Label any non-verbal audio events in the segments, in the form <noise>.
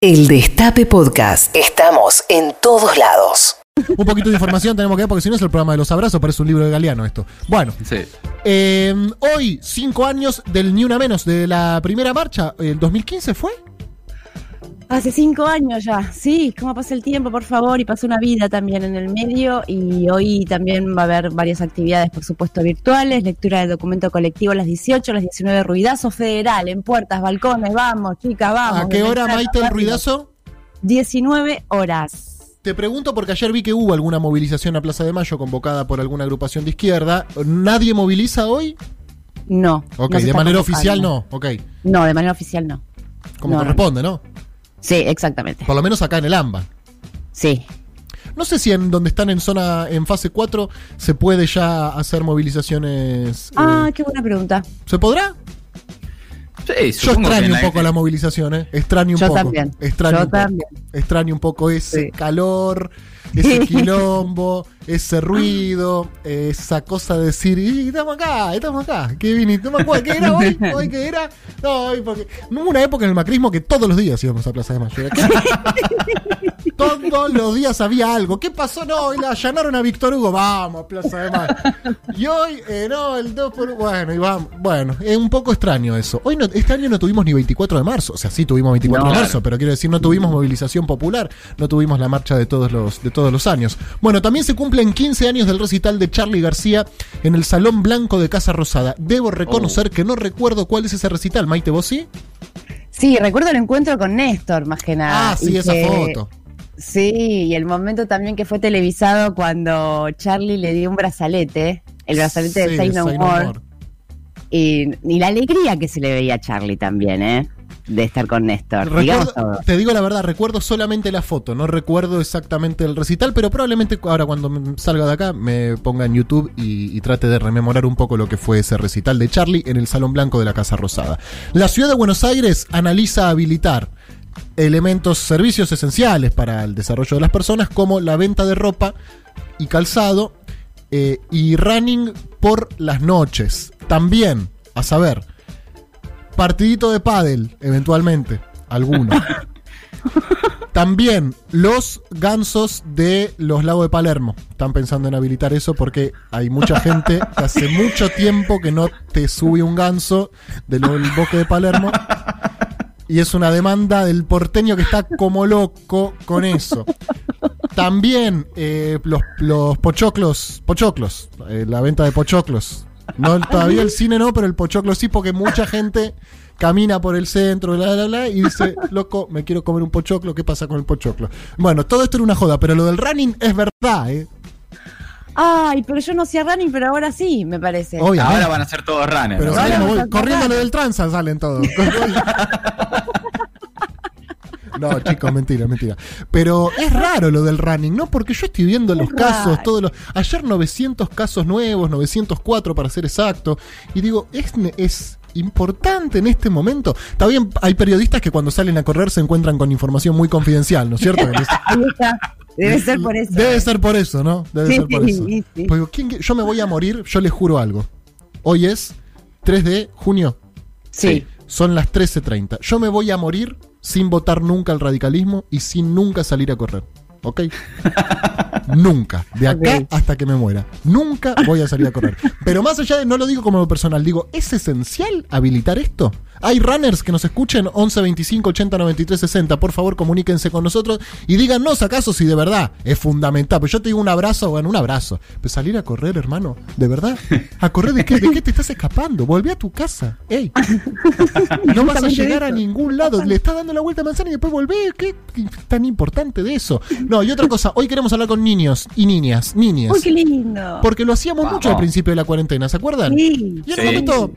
El Destape Podcast. Estamos en todos lados. Un poquito de información tenemos que dar porque si no es el programa de los abrazos, parece un libro de Galeano esto. Bueno, Sí. eh, hoy, cinco años del Ni Una Menos, de la primera marcha, ¿el 2015 fue? Hace cinco años ya, sí, cómo pasa el tiempo, por favor, y pasó una vida también en el medio y hoy también va a haber varias actividades, por supuesto, virtuales, lectura del documento colectivo a las 18, a las 19, ruidazo federal, en puertas, balcones, vamos, chicas, vamos. ¿A qué hora, Maite, el ruidazo? 19 horas. Te pregunto porque ayer vi que hubo alguna movilización a Plaza de Mayo convocada por alguna agrupación de izquierda. ¿Nadie moviliza hoy? No. Ok, de manera oficial no. Ok, No, de manera oficial no. como no. corresponde, ¿no? Sí, exactamente. Por lo menos acá en el AMBA. Sí. No sé si en donde están en zona, en fase 4, se puede ya hacer movilizaciones. eh, Ah, qué buena pregunta. ¿Se podrá? Sí, Yo extraño un poco la movilización, ¿eh? Extraño un Yo poco. también. Extraño Yo un poco. también. Extraño un poco ese Sí. calor, ese <laughs> quilombo, ese ruido, esa cosa de decir, "Y, estamos acá, estamos acá. ¿Qué viniste? No me acuerdo, ¿qué era hoy? <laughs> ¿Hoy qué era? No, hoy porque. No hubo una época en el macrismo que todos los días íbamos a Plaza de Mayo. <laughs> Todos los días había algo. ¿Qué pasó? No, hoy la allanaron a Víctor Hugo. Vamos Plaza de Mayo. Y hoy, eh, no, el 2 por Bueno, y vamos. Bueno, es un poco extraño eso. Hoy no, este año no tuvimos ni 24 de marzo. O sea, sí tuvimos 24 No. de marzo, pero quiero decir, no tuvimos movilización popular, no tuvimos la marcha de todos los, de todos los años. Bueno, también se cumplen 15 años del recital de Charlie García en el Salón Blanco de Casa Rosada. Debo reconocer que no recuerdo cuál es ese recital. Maite, ¿vos sí? Sí, recuerdo el encuentro con Néstor, más que nada. Ah, sí, y esa que- foto. Sí, y el momento también que fue televisado cuando Charlie le dio un brazalete, el brazalete Sí, de Say No Say No More, More. y, y la alegría que se le veía a Charlie también, ¿eh? De estar con Néstor. Digamos Recuerdo- todo. te digo la verdad, recuerdo solamente la foto, no recuerdo exactamente el recital, pero probablemente ahora cuando salga de acá me ponga en YouTube y, y trate de rememorar un poco lo que fue ese recital de Charlie en el Salón Blanco de la Casa Rosada. La ciudad de Buenos Aires analiza habilitar elementos, servicios esenciales para el desarrollo de las personas como la venta de ropa y calzado eh, y running por las noches. También, a saber, partidito de pádel, eventualmente, alguno. <laughs> También los gansos de los lagos de Palermo. Están pensando en habilitar eso porque hay mucha gente que hace mucho tiempo que no te sube un ganso del bosque de Palermo. <laughs> Y es una demanda del porteño que está como loco con eso. También eh, los, los pochoclos, pochoclos, eh, la venta de pochoclos. No, todavía el cine no, pero el pochoclo sí, porque mucha gente camina por el centro, bla, bla, bla, y dice, loco, me quiero comer un pochoclo, ¿qué pasa con el pochoclo? Bueno, todo esto era una joda, pero lo del running es verdad, ¿eh? Ay, pero yo no hacía running, pero ahora sí, me parece. Obviamente. Ahora van a ser todos runners. Pero ¿no? voy- corriendo lo del tranza salen todos. <laughs> No, chicos, mentira, mentira. Pero es raro lo del running, ¿no? Porque yo estoy viendo los Es casos, todos los. Ayer 900 casos nuevos, 904 para ser exacto. Y digo, es, es importante en este momento. Está bien, hay periodistas que cuando salen a correr se encuentran con información muy confidencial, ¿no es cierto? Les- <laughs> Ahí está. Debe ser por eso. Debe ser por eso, ¿no? Debe Sí, ser por eso. sí. Pues digo, ¿quién que- yo me voy a morir, yo les juro algo. Hoy es 3 de junio. Sí. Son las 13.30. Yo me voy a morir sin votar nunca al radicalismo y sin nunca salir a correr. ¿Ok? <laughs> nunca. De acá hasta que me muera. Nunca voy a salir a correr. Pero más allá de, no lo digo como personal, digo, ¿es esencial habilitar esto? Hay runners que nos escuchen 11 25 80 93 60. Por favor, comuníquense con nosotros y díganos acaso si de verdad es fundamental. Pues yo te digo un abrazo, bueno, un abrazo. Pero salir a correr, hermano, ¿de verdad? ¿A correr de qué? ¿De qué te estás escapando? Volví a tu casa. ¡Ey! <laughs> No vas a llegar a ningún lado. Le estás dando la vuelta a manzana y después volvés. ¿Qué tan importante de eso? No, y otra cosa. Hoy queremos hablar con niños y niñas. Niñas. Uy, qué lindo. Porque lo hacíamos Vamos. mucho al principio de la cuarentena, ¿se acuerdan? Sí. Y en Sí. un momento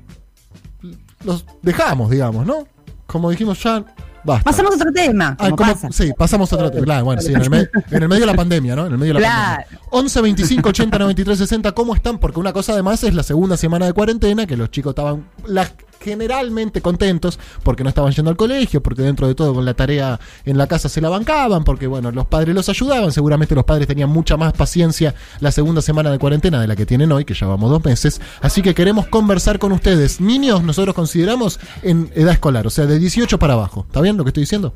los dejamos, digamos, ¿no? Como dijimos ya, basta. Pasamos a otro tema. Ah, como ¿cómo? pasa. Sí, pasamos a otro tema. Claro, bueno, sí, en el, me- en el medio de la pandemia, ¿no? En el medio de la Claro. pandemia. 11 25 80 93 60, ¿cómo están? Porque una cosa además es la segunda semana de cuarentena, que los chicos estaban la- generalmente contentos porque no estaban yendo al colegio, porque dentro de todo con la tarea en la casa se la bancaban, porque bueno, los padres los ayudaban, seguramente los padres tenían mucha más paciencia la segunda semana de cuarentena de la que tienen hoy, que ya vamos dos meses, así que queremos conversar con ustedes. Niños, nosotros consideramos en edad escolar, o sea, de 18 para abajo. ¿Está bien lo que estoy diciendo?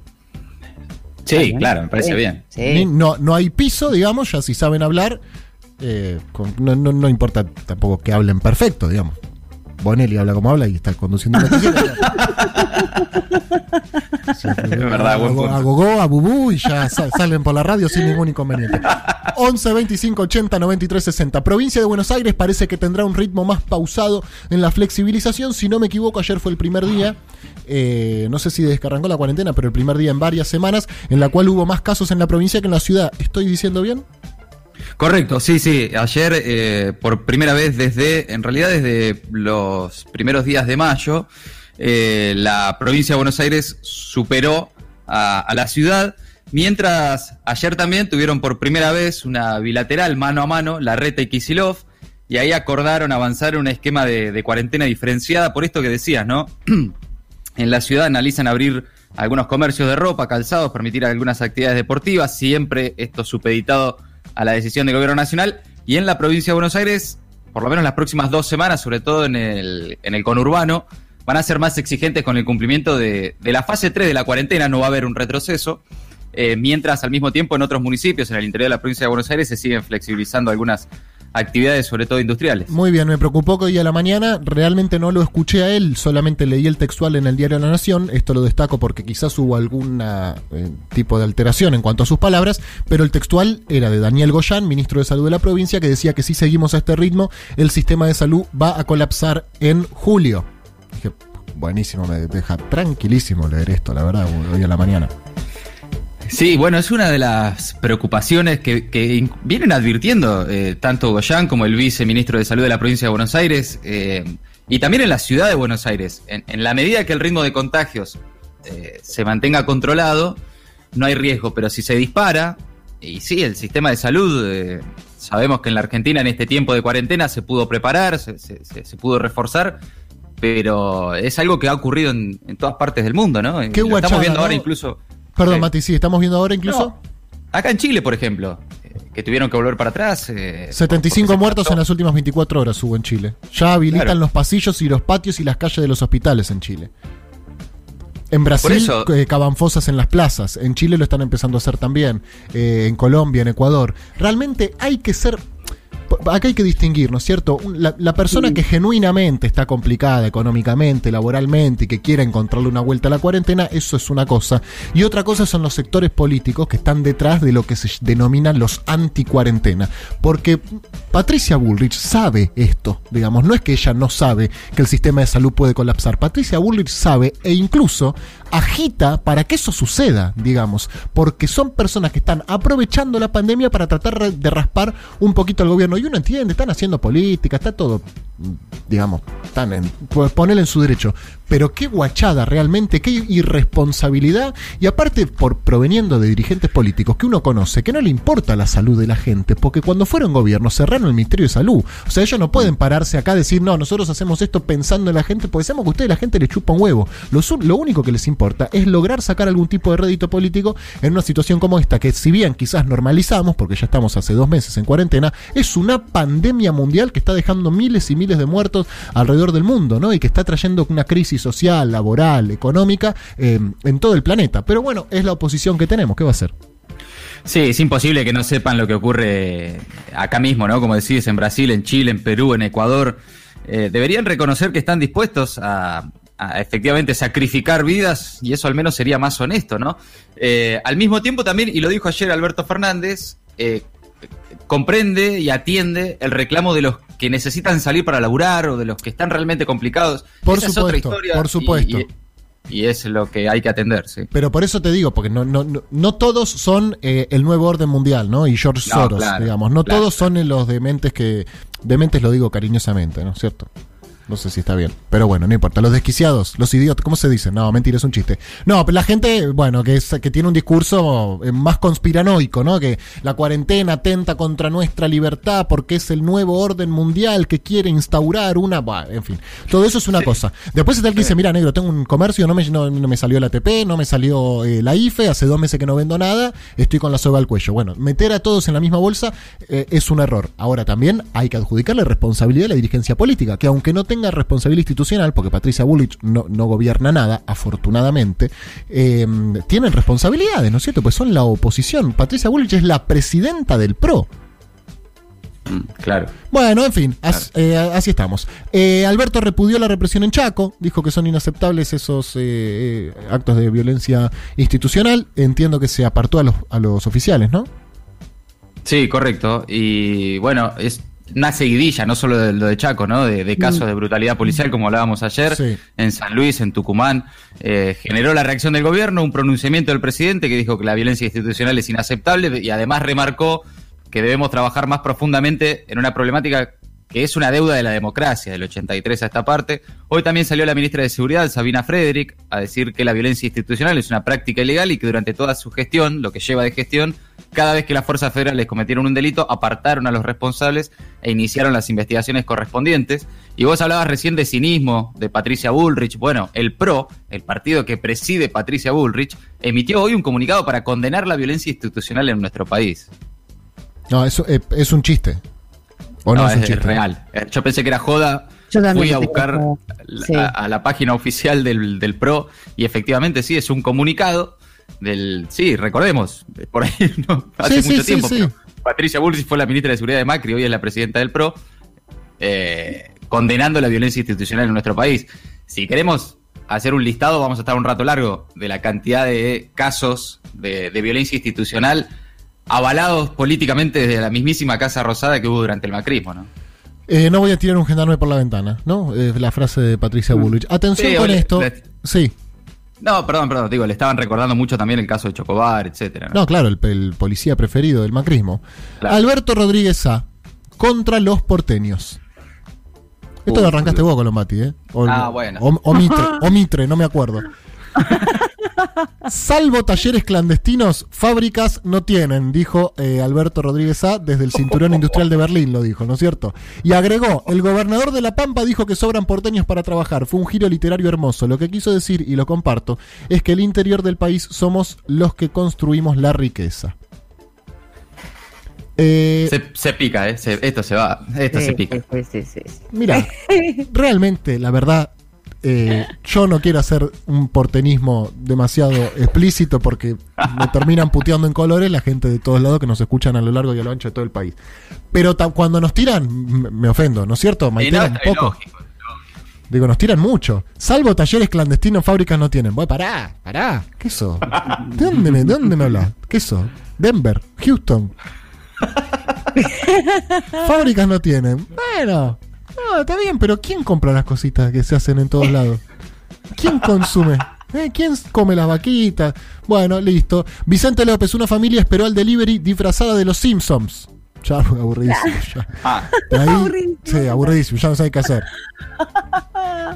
Sí, claro, me parece bien. No, no hay piso, digamos, ya si saben hablar, eh, con- no, no, no importa tampoco que hablen perfecto, digamos. Bonelli habla como habla y está conduciendo un noticiero. <laughs> Es verdad, buen a, punto. a Gogó, a Bubú y ya sa- salen por la radio sin ningún inconveniente. 11 25 80 93 60. Provincia de Buenos Aires parece que tendrá un ritmo más pausado en la flexibilización. Si no me equivoco, ayer fue el primer día. eh, no sé si desde que arrancó la cuarentena, pero el primer día en varias semanas, en la cual hubo más casos en la provincia que en la ciudad. ¿Estoy diciendo bien? Correcto, sí, sí. Ayer, eh, por primera vez desde, en realidad desde los primeros días de mayo, eh, la provincia de Buenos Aires superó a, la ciudad, mientras ayer también tuvieron por primera vez una bilateral mano a mano, la Reta y Kisilov, y ahí acordaron avanzar en un esquema de, de cuarentena diferenciada, por esto que decías, ¿no? <clears throat> En la ciudad analizan abrir algunos comercios de ropa, calzados, permitir algunas actividades deportivas, siempre esto supeditado a la decisión del gobierno nacional. Y en la provincia de Buenos Aires, por lo menos las próximas dos semanas, sobre todo en el, en el conurbano, van a ser más exigentes con el cumplimiento de, de la fase 3 de la cuarentena, no va a haber un retroceso. eh, mientras al mismo tiempo en otros municipios, en el interior de la provincia de Buenos Aires, se siguen flexibilizando algunas actividades, sobre todo industriales. Muy bien, me preocupó que hoy a la mañana realmente no lo escuché a él, solamente leí el textual en el diario La Nación. Esto lo destaco porque quizás hubo algún tipo de alteración en cuanto a sus palabras, pero el textual era de Daniel Goyán, ministro de Salud de la provincia, que decía que si seguimos a este ritmo, el sistema de salud va a colapsar en julio. Dije, buenísimo, me deja tranquilísimo leer esto, la verdad, hoy a la mañana. Sí, bueno, es una de las preocupaciones que, vienen advirtiendo eh, tanto Goyán como el viceministro de Salud de la provincia de Buenos Aires eh, y también en la ciudad de Buenos Aires. En, en la medida que el ritmo de contagios eh, se mantenga controlado, no hay riesgo, pero si se dispara, y sí, el sistema de salud, eh, sabemos que en la Argentina en este tiempo de cuarentena se pudo preparar, se, se- se- se pudo reforzar. Pero es algo que ha ocurrido en, en todas partes del mundo, ¿no? Qué Lo guachada, estamos viendo ahora incluso. Perdón, Sí. Mati, sí, estamos viendo ahora incluso No, acá en Chile, por ejemplo, eh, que tuvieron que volver para atrás. eh, 75 porque se muertos en las últimas 24 horas hubo en Chile. Ya habilitan Claro. los pasillos y los patios y las calles de los hospitales en Chile. En Brasil eso- eh, cavan fosas en las plazas. En Chile lo están empezando a hacer también. Eh, en Colombia, en Ecuador. Realmente hay que ser. Acá hay que distinguir, ¿no es cierto? La, la persona que genuinamente está complicada económicamente, laboralmente y que quiere encontrarle una vuelta a la cuarentena, eso es una cosa. Y otra cosa son los sectores políticos que están detrás de lo que se denominan los anti-cuarentena. Porque Patricia Bullrich sabe esto, digamos, no es que ella no sabe que el sistema de salud puede colapsar. Patricia Bullrich sabe e incluso agita para que eso suceda, digamos, porque son personas que están aprovechando la pandemia para tratar de raspar un poquito al gobierno. Y uno entiende, están haciendo política, está todo, digamos, están en, pues en su derecho. Pero qué guachada realmente, qué irresponsabilidad. Y aparte, por proveniendo de dirigentes políticos que uno conoce, que no le importa la salud de la gente, porque cuando fueron gobierno cerraron el Ministerio de Salud. O sea, ellos no pueden pararse acá a decir, no, nosotros hacemos esto pensando en la gente, porque sabemos que a ustedes la gente le chupa un huevo. Lo, lo único que les importa es lograr sacar algún tipo de rédito político en una situación como esta, que si bien quizás normalizamos, porque ya estamos hace dos meses en cuarentena, es una pandemia mundial que está dejando miles y miles de muertos alrededor del mundo, ¿no? Y que está trayendo una crisis social, laboral, económica eh, en todo el planeta. Pero bueno, es la oposición que tenemos, ¿qué va a hacer? Sí, es imposible que no sepan lo que ocurre acá mismo, ¿no? Como decís, en Brasil, en Chile, en Perú, en Ecuador. Eh, deberían reconocer que están dispuestos a, efectivamente sacrificar vidas y eso al menos sería más honesto, ¿no? Eh, al mismo tiempo también, y lo dijo ayer Alberto Fernández, eh, comprende y atiende el reclamo de los que necesitan salir para laburar o de los que están realmente complicados. Por Esa es otra supuesto, historia por supuesto. Y, y es lo que hay que atender, sí. Pero por eso te digo, porque no, no, no, no todos son eh, el nuevo orden mundial, ¿no? Y George No, Soros, claro, digamos. No claro. todos son los dementes que. Dementes lo digo cariñosamente, ¿no es cierto? No sé si está bien. Pero bueno, no importa. Los desquiciados, los idiotas, ¿cómo se dice? No, mentira, es un chiste. No, pero la gente, bueno, que, es, que tiene un discurso eh, más conspiranoico, ¿no? Que la cuarentena atenta contra nuestra libertad porque es el nuevo orden mundial que quiere instaurar una. Bah, en fin, todo eso es una cosa. Después está el que dice: Mira, negro, tengo un comercio, no me, no, no me salió la ATP, no me salió eh, la IFE, hace dos meses que no vendo nada, estoy con la soga al cuello. Bueno, meter a todos en la misma bolsa eh, es un error. Ahora también hay que adjudicarle responsabilidad a la dirigencia política, que aunque no tenga tenga responsabilidad institucional, porque Patricia Bullrich no, no gobierna nada, afortunadamente, eh, tienen responsabilidades, ¿no es cierto? Pues son la oposición. Patricia Bullrich es la presidenta del PRO. Mm, Claro. Bueno, en fin, as- eh, así estamos. Eh, Alberto repudió la represión en Chaco, dijo que son inaceptables esos eh, actos de violencia institucional. Entiendo que se apartó a los, a los oficiales, ¿no? Sí, correcto. Y bueno, es una seguidilla, no solo de lo de Chaco, ¿no? De, de casos de brutalidad policial, como hablábamos ayer, Sí. en San Luis, en Tucumán. Eh, generó la reacción del gobierno, un pronunciamiento del presidente que dijo que la violencia institucional es inaceptable y además remarcó que debemos trabajar más profundamente en una problemática que es una deuda de la democracia, del 83 a esta parte. Hoy también salió la ministra de Seguridad, Sabina Frederick, a decir que la violencia institucional es una práctica ilegal y que durante toda su gestión, lo que lleva de gestión, cada vez que las fuerzas federales cometieron un delito, apartaron a los responsables e iniciaron las investigaciones correspondientes. Y vos hablabas recién de cinismo, de Patricia Bullrich. Bueno, el PRO, el partido que preside Patricia Bullrich, emitió hoy un comunicado para condenar la violencia institucional en nuestro país. No, eso eh, es un chiste. ¿O no, No, es un es, chiste? real. Eh, Yo pensé que era joda. Yo también Fui a buscar Sí. a, a la página oficial del, del PRO y efectivamente sí, es un comunicado del... Sí, recordemos, por ahí <laughs> no, hace Sí, mucho sí, tiempo. sí, pero sí. Patricia Bullrich fue la ministra de Seguridad de Macri, hoy es la presidenta del PRO, eh, condenando la violencia institucional en nuestro país. Si queremos hacer un listado, vamos a estar un rato largo de la cantidad de casos de, de violencia institucional avalados políticamente desde la mismísima Casa Rosada que hubo durante el macrismo, ¿no? Eh, no voy a tirar un gendarme por la ventana, ¿no? Es la frase de Patricia Bullrich. Atención Sí, con esto. le- Sí. No, perdón, perdón, digo, le estaban recordando mucho también el caso de Chocobar, etcétera. ¿no? No, claro, el, el policía preferido del macrismo. Claro. Alberto Rodríguez A. Contra los porteños. Esto Uh, lo arrancaste boludo. vos con los Mati, ¿eh? O, Ah, bueno. O, o Mitre, <laughs> o Mitre, no me acuerdo. <laughs> Salvo talleres clandestinos, fábricas no tienen, dijo eh, Alberto Rodríguez A. desde el Cinturón Industrial de Berlín, lo dijo, ¿no es cierto? Y agregó, el gobernador de La Pampa dijo que sobran porteños para trabajar. Fue un giro literario hermoso. Lo que quiso decir, y lo comparto, es que el interior del país somos los que construimos la riqueza. Eh, Se, se pica, ¿eh? Se- esto se va, esto Sí, se pica. sí, sí, sí, sí. Mira, <laughs> realmente, la verdad, eh, yo no quiero hacer un portenismo demasiado explícito porque me terminan puteando en colores la gente de todos lados que nos escuchan a lo largo y a lo ancho de todo el país. Pero cuando nos tiran, me ofendo, ¿no es cierto? Maitean un poco. lógico, lógico. Digo, nos tiran mucho. Salvo talleres clandestinos, fábricas no tienen. Bueno, pará, pará. ¿Qué eso? ¿De dónde me, de dónde me hablas? ¿Qué eso? Denver, Houston. <laughs> fábricas no tienen. Bueno, no, está bien, pero ¿quién compra las cositas que se hacen en todos lados? ¿Quién consume? ¿Eh? ¿Quién come las vaquitas? Bueno, listo. Vicente López, una familia esperó al delivery disfrazada de los Simpsons. Ya, aburridísimo. Ya. Ah, De ahí- Aburridísimo. Sí, aburridísimo, ya no sabe qué hacer.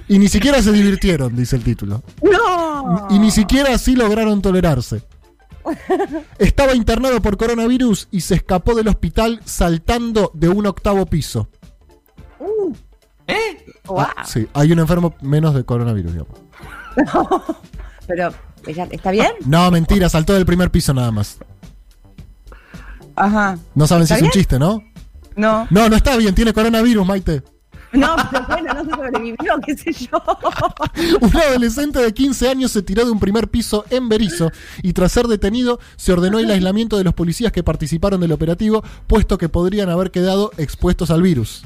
Y ni siquiera se divirtieron, dice el título. ¡No! Y ni siquiera así lograron tolerarse. Estaba internado por coronavirus y se escapó del hospital saltando de un octavo piso. Guau. Sí, hay un enfermo menos de coronavirus, digamos. <laughs> Pero, ¿ella- ¿está bien? No, mentira, saltó del primer piso nada más. Ajá. No saben si ¿Está es un chiste, ¿no? No. No, no está bien, tiene coronavirus, Maite. No, pero bueno, no se sobrevivió, qué sé yo. <laughs> Un adolescente de 15 años se tiró de un primer piso en Berizo y tras ser detenido se ordenó el aislamiento de los policías que participaron del operativo, puesto que podrían haber quedado expuestos al virus.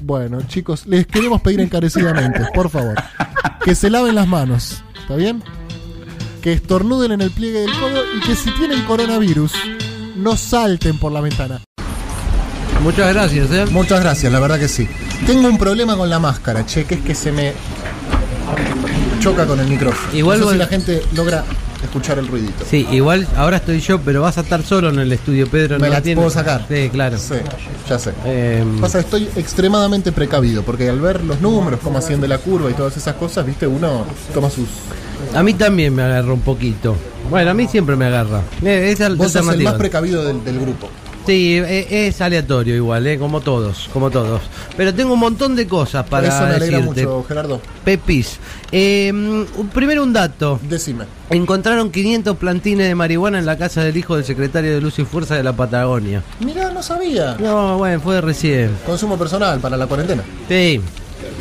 Bueno, chicos, les queremos pedir encarecidamente, por favor, que se laven las manos, ¿está bien? Que estornuden en el pliegue del codo y que si tienen coronavirus, no salten por la ventana. Muchas gracias, ¿eh? Muchas gracias, la verdad que sí. Tengo un problema con la máscara, che, que es que se me choca con el micrófono. Igual no sé si la gente logra escuchar el ruidito. Sí, igual ahora estoy yo, pero vas a estar solo en el estudio, Pedro. Me ¿no la tienes? puedo sacar. Sí, claro. Sí, ya sé. Eh, Pasa estoy extremadamente precavido, porque al ver los números, cómo asciende la curva y todas esas cosas, viste, uno toma sus... a mí también me agarró un poquito. Bueno, a mí siempre me agarra. Eh, esa Vos sos el más precavido del, del grupo. Sí, eh, es aleatorio igual, eh, como todos, como todos. Pero tengo un montón de cosas Por para eso me alegra decirte. mucho, Gerardo. Pepis. Eh, primero un dato. Decime. Encontraron 500 plantines de marihuana en la casa del hijo del secretario de Luz y Fuerza de la Patagonia. Mirá, no sabía. No, bueno, fue recién. Consumo personal para la cuarentena. Sí.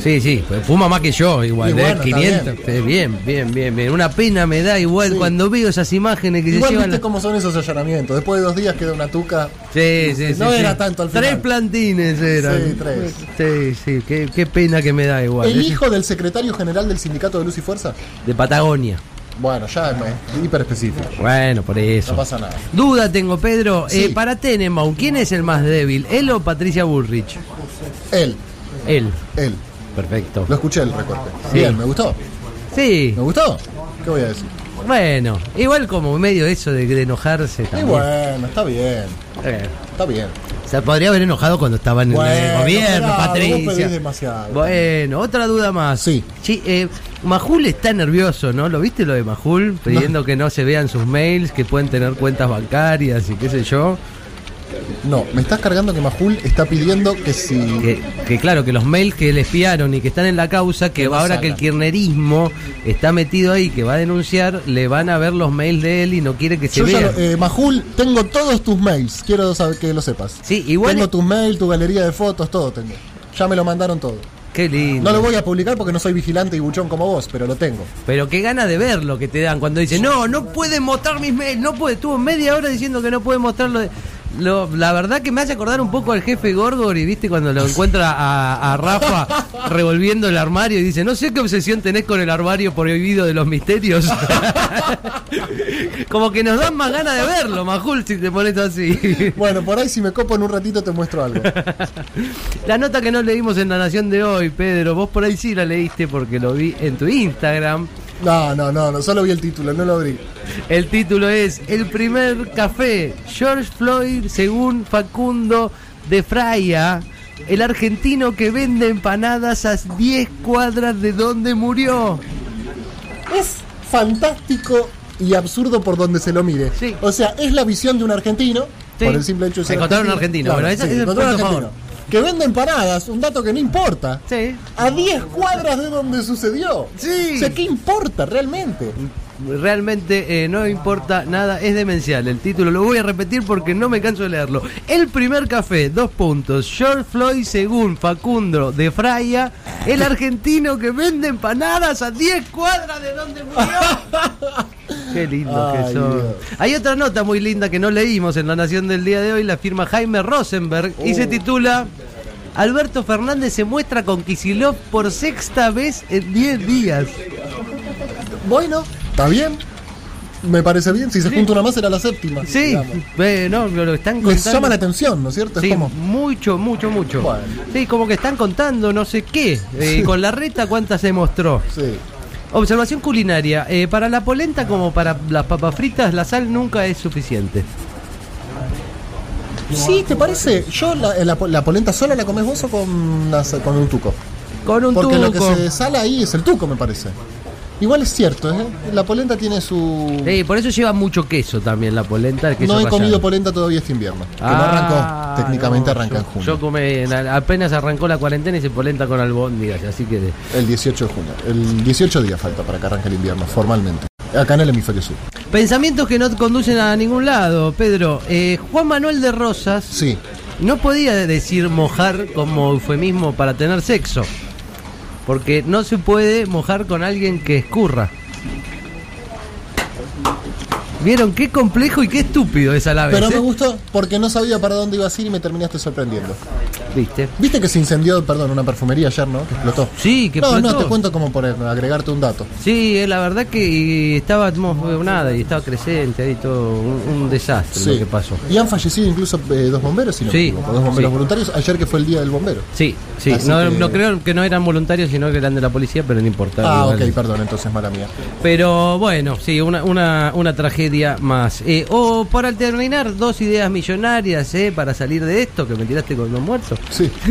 Sí, sí, pues fuma más que yo, igual, ¿eh? bueno, está 500. eh, Bien. bien, bien, bien. Una pena me da igual Sí. cuando veo esas imágenes que Igual se llevan. viste cómo son esos allanamientos. Después de dos días queda una tuca. Sí, sí, sí. No sí. era tanto al final. Tres plantines eran. Sí, tres. Sí, sí, qué, qué pena que me da igual. El hijo del secretario general del sindicato de Luz y Fuerza. De Patagonia. Bueno, ya es hiper específico. Bueno, por eso. No pasa nada. Duda tengo, Pedro. Sí. Eh, para Tenenbaum, ¿quién es el más débil? ¿Él o Patricia Bullrich? Él, Él. él. Perfecto. Lo escuché el recorte. Sí. Bien, me gustó. Sí, ¿Me gustó? ¿Qué voy a decir? bueno. Igual como medio eso de, de enojarse Y también. bueno, está bien. Eh, Está bien. Se podría haber enojado cuando estaba en el Bueno, gobierno, pará, vos pedís Patricia. demasiado. Bueno, otra duda más. Sí. Sí, eh, Majul está nervioso, ¿no? ¿Lo viste lo de Majul? Pidiendo que no se vean sus mails, que pueden tener cuentas bancarias y qué sé yo. No, me estás cargando que Majul está pidiendo que si. Que, que claro, que los mails que le espiaron y que están en la causa, que ahora que el salgan. kirchnerismo está metido ahí, que va a denunciar, le van a ver los mails de él y no quiere que se Yo ya vean. lo- eh, Majul, tengo todos tus mails. Quiero saber que lo sepas. Sí, igual. Tengo tus mails, tu galería de fotos, todo tengo. Ya me lo mandaron todo. Qué lindo. No lo voy a publicar porque no soy vigilante y buchón como vos, pero lo tengo. Pero qué gana de ver lo que te dan cuando dicen, no, no puede mostrar mis mails, no puede. Estuvo media hora diciendo que no puede mostrarlo. de- Lo, la verdad que me hace acordar un poco al jefe Gorgor y viste cuando lo encuentra a, a Rafa <laughs> revolviendo el armario y dice, no sé qué obsesión tenés con el armario prohibido de los misterios. <laughs> Como que nos dan más ganas de verlo, Majul, si te pones así. Bueno, por ahí si me copo en un ratito te muestro algo. La nota que no leímos en La Nación de hoy, Pedro, vos por ahí sí la leíste porque lo vi en tu Instagram. No, no, no, no, solo vi el título, no lo abrí. El título es El primer café, George Floyd según Facundo de Fraya, el argentino que vende empanadas a 10 cuadras de donde murió. Es fantástico y absurdo por donde se lo mire. Sí. O sea, es la visión de un argentino, Sí. por el simple hecho de ser Encontraron un argentino. Bueno, punto a argentino. Que vende empanadas, un dato que no importa. Sí. A 10 cuadras de donde sucedió. Sí. O sea, ¿qué importa realmente? Realmente eh, no importa nada, es demencial. El título lo voy a repetir porque no me canso de leerlo. El primer café, dos puntos. George Floyd según Facundo de Fraya, el argentino que vende empanadas a 10 cuadras de donde murió. <laughs> Qué lindo Ay, que son. Dios. Hay otra nota muy linda que no leímos en La Nación del día de hoy, la firma Jaime Rosenberg y se titula Alberto Fernández se muestra con Kisilov por sexta vez en 10 días. Bueno, está bien. Me parece bien. Si se junta una más, será la séptima. Sí, digamos. eh, no, lo están Les contando. llama la atención, ¿no es cierto? Sí, Es como. mucho, mucho, mucho. Bueno. Sí, como que están contando no sé qué. Eh, con la reta, ¿cuántas se mostró? Sí. Observación culinaria. eh, para la polenta como para las papas fritas, la sal nunca es suficiente. Sí, ¿te parece? Yo la, la, la polenta sola la comes vos o con, un tuco. Con un Porque lo que tuco. se sala ahí es el tuco, me parece. Igual es cierto, ¿eh? La polenta tiene su... Sí, por eso lleva mucho queso también la polenta. el queso No he rallado. comido polenta todavía este invierno. Que no Ah, arrancó. Técnicamente no, arranca yo- en junio. Yo comí, na- apenas arrancó la cuarentena y se polenta con albóndigas, así que... El 18 de junio. El 18 días falta para que arranque el invierno, formalmente. Acá en el hemisferio sur. Pensamientos que no conducen a ningún lado, Pedro. Eh, Juan Manuel de Rosas Sí. no podía decir mojar como eufemismo para tener sexo. Porque no se puede mojar con alguien que escurra. ¿Vieron qué complejo y qué estúpido es a la vez? Pero me eh? gustó porque no sabía para dónde ibas a ir y me terminaste sorprendiendo. ¿Viste? ¿Viste que se incendió, perdón, una perfumería ayer, no? Que explotó. Sí, que no, no, explotó. te cuento como por agregarte un dato. Sí, eh, la verdad que y estaba nada y estaba creciente ahí todo un, un desastre Sí. lo que pasó. Y han fallecido incluso eh, dos bomberos, si no Sí, me equivoco, dos bomberos sí. voluntarios, ayer que fue el día del bombero. Sí, sí, no, que- no creo que no eran voluntarios, sino que eran de la policía, pero no importa. Ah, ok, perdón, entonces mala mía. Pero bueno, sí, una, una, una tragedia más. Eh, o para terminar, dos ideas millonarias eh, para salir de esto, que me tiraste con dos muertos. Sí. <laughs>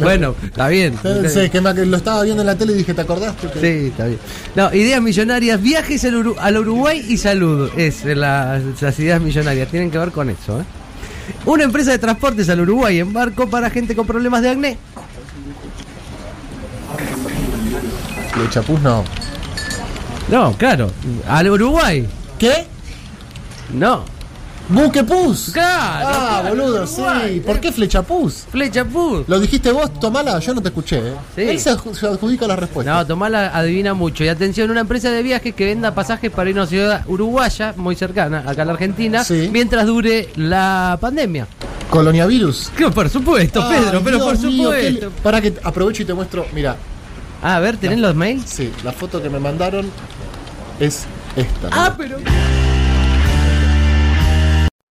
Bueno, está bien. Sí, que me- que lo estaba viendo en la tele y dije, ¿te acordaste? Que- Sí, está bien. No, ideas millonarias, viajes al, Uru- al Uruguay y salud. Es la- las ideas millonarias, tienen que ver con eso. ¿eh? Una empresa de transportes al Uruguay en barco para gente con problemas de acné. Lo chapuz no. No, claro, al Uruguay. ¿Qué? No. Buque Pus. Claro, Ah, claro, boludo, Uruguay. sí. ¿Por qué Flecha Pus? Flecha Pus. Lo dijiste vos, tomala, yo no te escuché. ¿eh? Sí. Él se, adju- se adjudica la respuesta. No, Tomala adivina mucho. Y atención, una empresa de viajes que venda pasajes para ir a una ciudad uruguaya, muy cercana, acá a la Argentina, Sí. mientras dure la pandemia. Coloniavirus. Que por supuesto, Ay, Pedro, pero Dios por supuesto. Para que aprovecho y te muestro. Mira, Ah, a ver, ¿tenés los mails? sí, la foto que me mandaron es esta. Ah, pero.